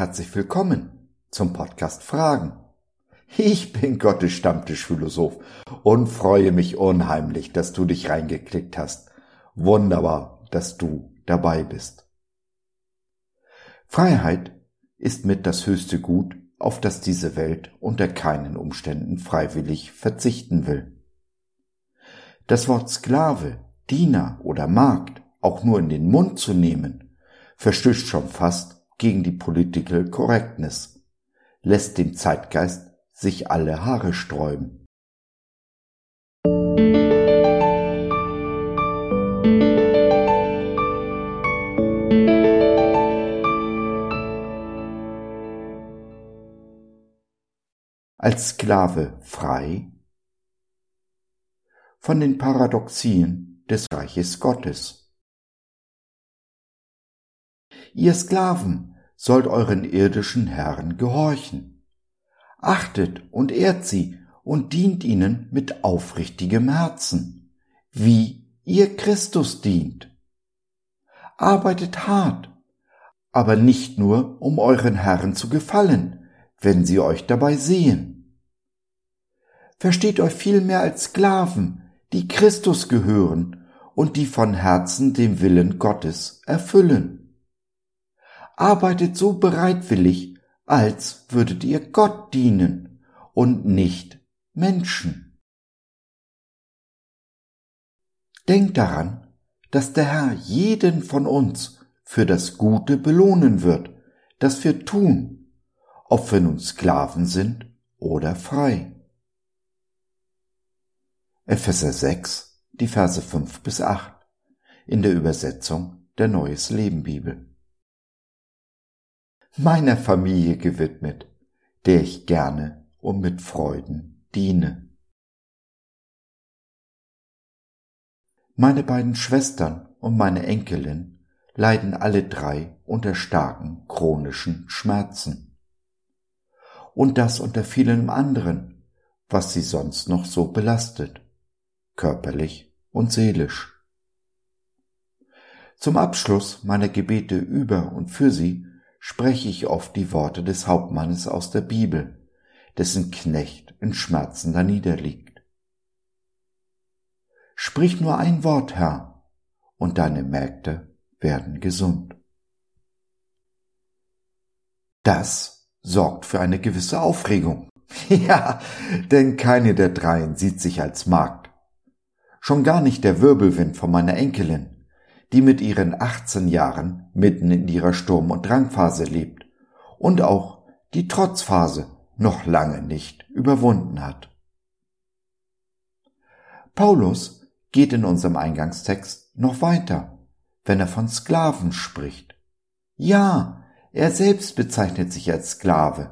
herzlich willkommen zum Podcast Fragen. Ich bin Gottes Stammtischphilosoph und freue mich unheimlich, dass du dich reingeklickt hast. Wunderbar, dass du dabei bist. Freiheit ist mit das höchste Gut, auf das diese Welt unter keinen Umständen freiwillig verzichten will. Das Wort Sklave, Diener oder Magd auch nur in den Mund zu nehmen, verstößt schon fast gegen die Political Correctness, lässt dem Zeitgeist sich alle Haare sträuben. Als Sklave frei von den Paradoxien des Reiches Gottes. Ihr Sklaven sollt euren irdischen Herren gehorchen. Achtet und ehrt sie und dient ihnen mit aufrichtigem Herzen, wie ihr Christus dient. Arbeitet hart, aber nicht nur, um euren Herren zu gefallen, wenn sie euch dabei sehen. Versteht euch vielmehr als Sklaven, die Christus gehören und die von Herzen den Willen Gottes erfüllen arbeitet so bereitwillig, als würdet ihr Gott dienen und nicht Menschen. Denkt daran, dass der Herr jeden von uns für das Gute belohnen wird, das wir tun, ob wir nun Sklaven sind oder frei. Epheser 6, die Verse 5 bis 8 in der Übersetzung der Neues Leben Bibel meiner Familie gewidmet, der ich gerne und mit Freuden diene. Meine beiden Schwestern und meine Enkelin leiden alle drei unter starken chronischen Schmerzen. Und das unter vielem anderen, was sie sonst noch so belastet, körperlich und seelisch. Zum Abschluss meiner Gebete über und für sie spreche ich oft die Worte des Hauptmannes aus der Bibel, dessen Knecht in Schmerzen da niederliegt. Sprich nur ein Wort, Herr, und deine Mägde werden gesund. Das sorgt für eine gewisse Aufregung. Ja, denn keine der dreien sieht sich als Magd. Schon gar nicht der Wirbelwind von meiner Enkelin die mit ihren 18 Jahren mitten in ihrer Sturm- und Drangphase lebt und auch die Trotzphase noch lange nicht überwunden hat. Paulus geht in unserem Eingangstext noch weiter, wenn er von Sklaven spricht. Ja, er selbst bezeichnet sich als Sklave,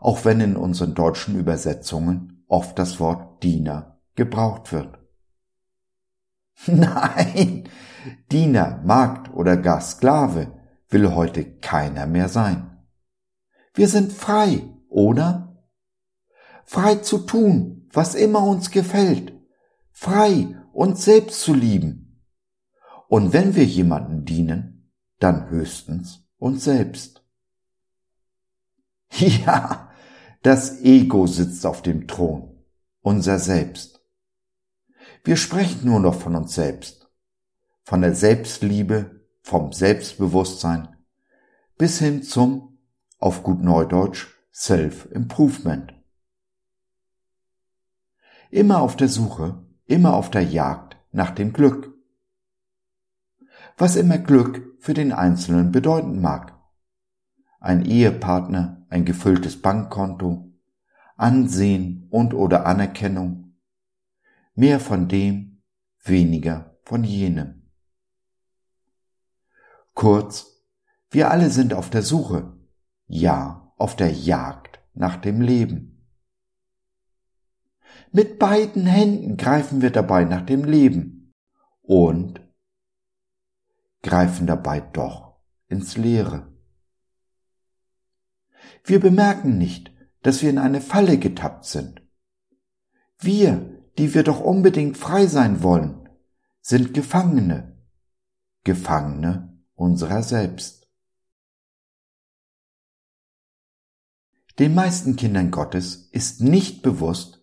auch wenn in unseren deutschen Übersetzungen oft das Wort Diener gebraucht wird. Nein, Diener, Magd oder gar Sklave will heute keiner mehr sein. Wir sind frei, oder? Frei zu tun, was immer uns gefällt, frei uns selbst zu lieben. Und wenn wir jemanden dienen, dann höchstens uns selbst. Ja, das Ego sitzt auf dem Thron, unser Selbst. Wir sprechen nur noch von uns selbst, von der Selbstliebe, vom Selbstbewusstsein bis hin zum, auf gut Neudeutsch, Self-Improvement. Immer auf der Suche, immer auf der Jagd nach dem Glück. Was immer Glück für den Einzelnen bedeuten mag. Ein Ehepartner, ein gefülltes Bankkonto, Ansehen und oder Anerkennung, mehr von dem, weniger von jenem. Kurz, wir alle sind auf der Suche, ja, auf der Jagd nach dem Leben. Mit beiden Händen greifen wir dabei nach dem Leben und greifen dabei doch ins Leere. Wir bemerken nicht, dass wir in eine Falle getappt sind. Wir, die wir doch unbedingt frei sein wollen, sind Gefangene, Gefangene unserer selbst. Den meisten Kindern Gottes ist nicht bewusst,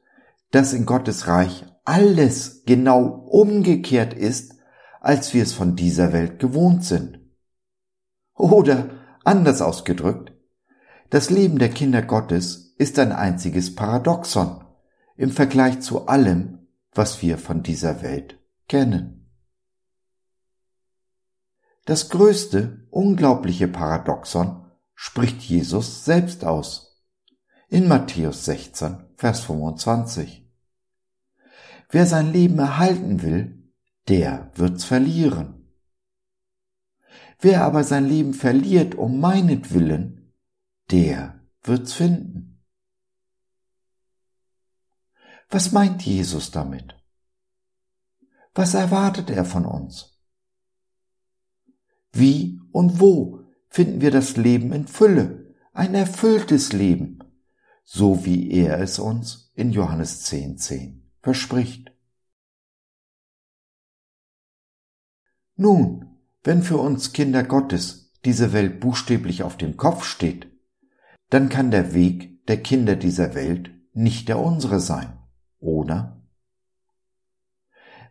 dass in Gottes Reich alles genau umgekehrt ist, als wir es von dieser Welt gewohnt sind. Oder anders ausgedrückt, das Leben der Kinder Gottes ist ein einziges Paradoxon im Vergleich zu allem, was wir von dieser Welt kennen. Das größte, unglaubliche Paradoxon spricht Jesus selbst aus. In Matthäus 16, Vers 25. Wer sein Leben erhalten will, der wird's verlieren. Wer aber sein Leben verliert um meinetwillen, der wird's finden. Was meint Jesus damit? Was erwartet er von uns? Wie und wo finden wir das Leben in Fülle, ein erfülltes Leben, so wie er es uns in Johannes 10.10 10 verspricht? Nun, wenn für uns Kinder Gottes diese Welt buchstäblich auf dem Kopf steht, dann kann der Weg der Kinder dieser Welt nicht der unsere sein, oder?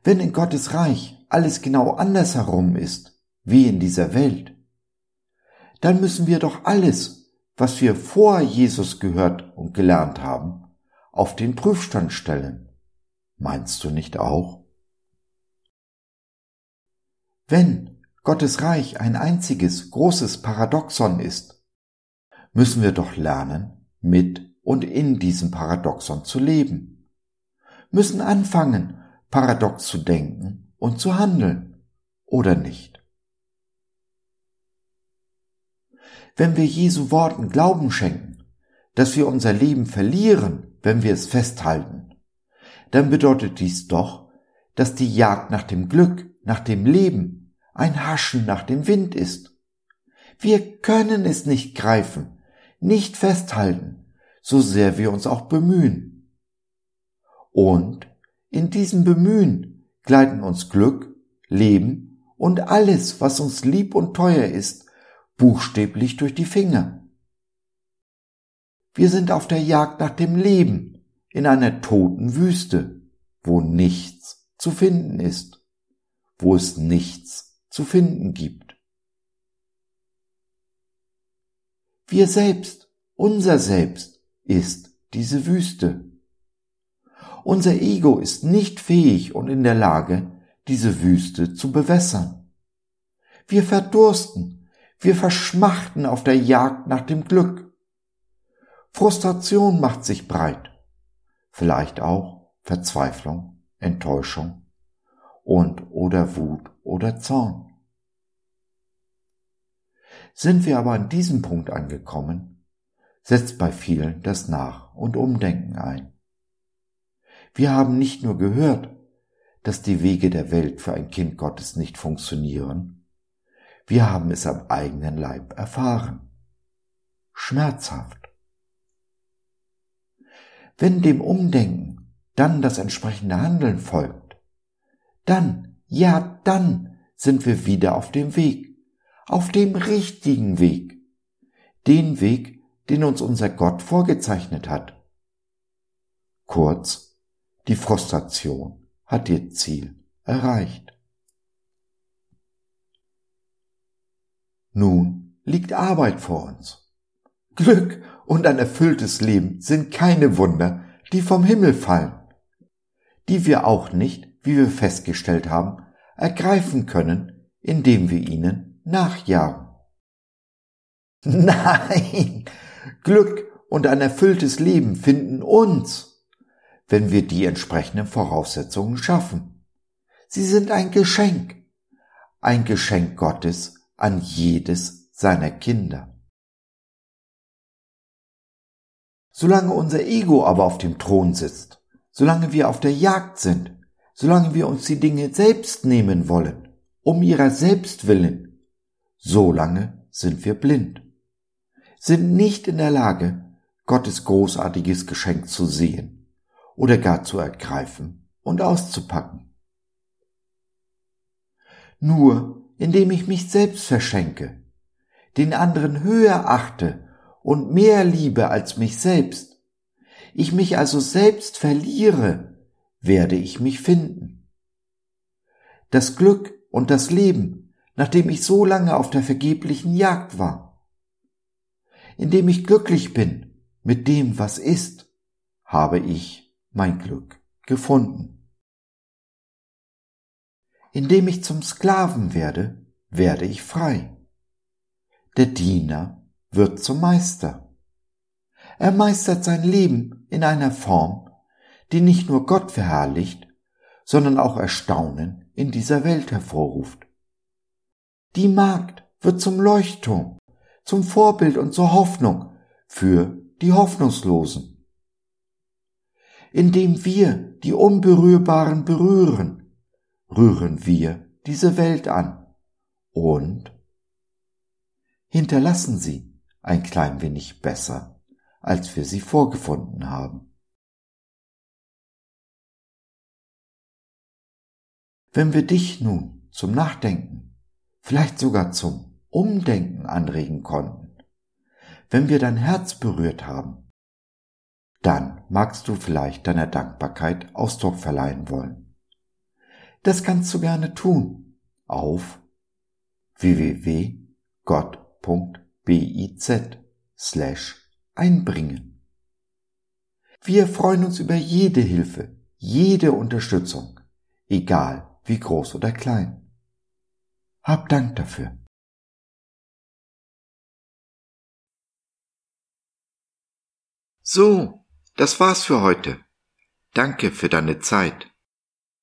Wenn in Gottes Reich alles genau andersherum ist, wie in dieser Welt, dann müssen wir doch alles, was wir vor Jesus gehört und gelernt haben, auf den Prüfstand stellen. Meinst du nicht auch? Wenn Gottes Reich ein einziges großes Paradoxon ist, müssen wir doch lernen, mit und in diesem Paradoxon zu leben, müssen anfangen, paradox zu denken und zu handeln, oder nicht? Wenn wir Jesu Worten Glauben schenken, dass wir unser Leben verlieren, wenn wir es festhalten, dann bedeutet dies doch, dass die Jagd nach dem Glück, nach dem Leben, ein Haschen nach dem Wind ist. Wir können es nicht greifen, nicht festhalten, so sehr wir uns auch bemühen. Und in diesem Bemühen gleiten uns Glück, Leben und alles, was uns lieb und teuer ist, buchstäblich durch die Finger. Wir sind auf der Jagd nach dem Leben in einer toten Wüste, wo nichts zu finden ist, wo es nichts zu finden gibt. Wir selbst, unser Selbst ist diese Wüste. Unser Ego ist nicht fähig und in der Lage, diese Wüste zu bewässern. Wir verdursten, wir verschmachten auf der Jagd nach dem Glück. Frustration macht sich breit, vielleicht auch Verzweiflung, Enttäuschung und oder Wut oder Zorn. Sind wir aber an diesem Punkt angekommen, setzt bei vielen das Nach- und Umdenken ein. Wir haben nicht nur gehört, dass die Wege der Welt für ein Kind Gottes nicht funktionieren, wir haben es am eigenen Leib erfahren. Schmerzhaft. Wenn dem Umdenken dann das entsprechende Handeln folgt, dann, ja dann sind wir wieder auf dem Weg, auf dem richtigen Weg, den Weg, den uns unser Gott vorgezeichnet hat. Kurz, die Frustration hat ihr Ziel erreicht. Nun liegt Arbeit vor uns. Glück und ein erfülltes Leben sind keine Wunder, die vom Himmel fallen, die wir auch nicht wie wir festgestellt haben, ergreifen können, indem wir ihnen nachjagen. Nein, Glück und ein erfülltes Leben finden uns, wenn wir die entsprechenden Voraussetzungen schaffen. Sie sind ein Geschenk, ein Geschenk Gottes an jedes seiner Kinder. Solange unser Ego aber auf dem Thron sitzt, solange wir auf der Jagd sind, solange wir uns die Dinge selbst nehmen wollen, um ihrer selbst willen, solange sind wir blind, sind nicht in der Lage, Gottes großartiges Geschenk zu sehen oder gar zu ergreifen und auszupacken. Nur indem ich mich selbst verschenke, den anderen höher achte und mehr liebe als mich selbst, ich mich also selbst verliere, werde ich mich finden. Das Glück und das Leben, nachdem ich so lange auf der vergeblichen Jagd war. Indem ich glücklich bin mit dem, was ist, habe ich mein Glück gefunden. Indem ich zum Sklaven werde, werde ich frei. Der Diener wird zum Meister. Er meistert sein Leben in einer Form, die nicht nur Gott verherrlicht, sondern auch Erstaunen in dieser Welt hervorruft. Die Magd wird zum Leuchtturm, zum Vorbild und zur Hoffnung für die Hoffnungslosen. Indem wir die Unberührbaren berühren, rühren wir diese Welt an und hinterlassen sie ein klein wenig besser, als wir sie vorgefunden haben. Wenn wir dich nun zum Nachdenken, vielleicht sogar zum Umdenken anregen konnten, wenn wir dein Herz berührt haben, dann magst du vielleicht deiner Dankbarkeit Ausdruck verleihen wollen. Das kannst du gerne tun auf www.gott.biz slash einbringen. Wir freuen uns über jede Hilfe, jede Unterstützung, egal wie groß oder klein. Hab Dank dafür. So, das war's für heute. Danke für deine Zeit.